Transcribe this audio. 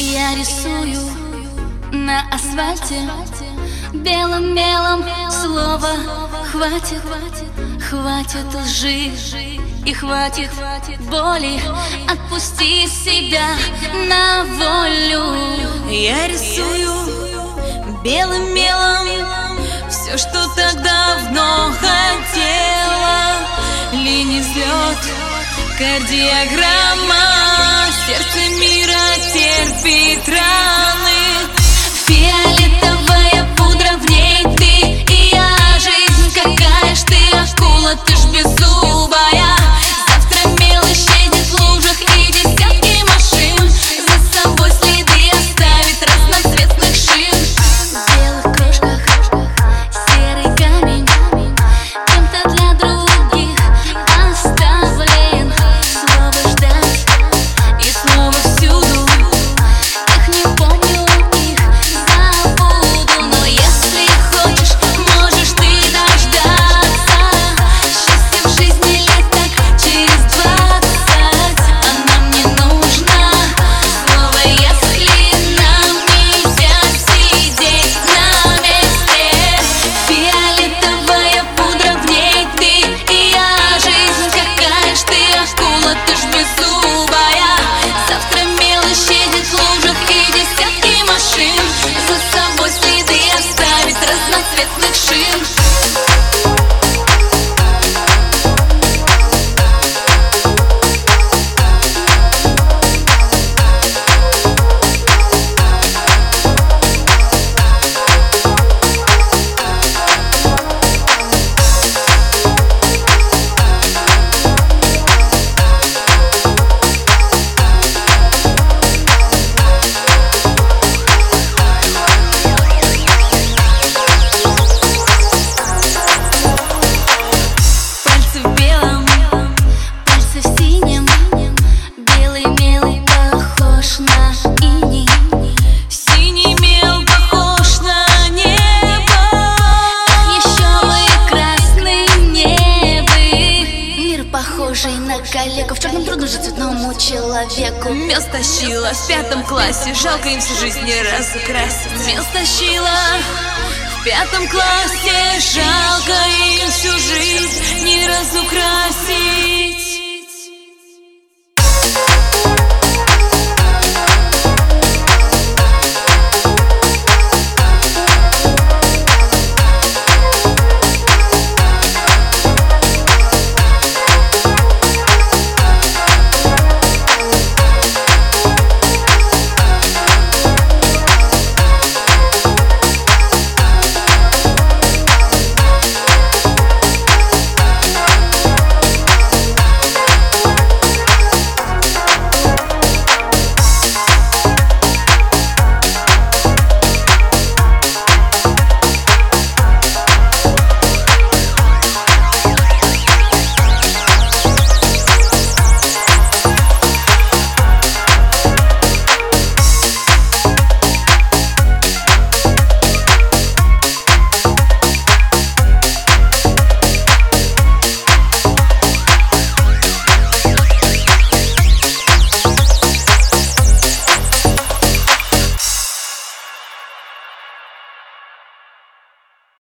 Я рисую на асфальте Белым мелом слово хватит Хватит лжи и хватит боли Отпусти себя на волю Я рисую белым мелом Все, что так давно хотела. Линий взлет, кардиограмма muitas vezes похожий на коллегу В черном трудно же цветному человеку. Мел стащила в пятом классе. Жалко им всю жизнь не разукрасить. Мел стащила в пятом классе. Жалко им всю жизнь не разукрасить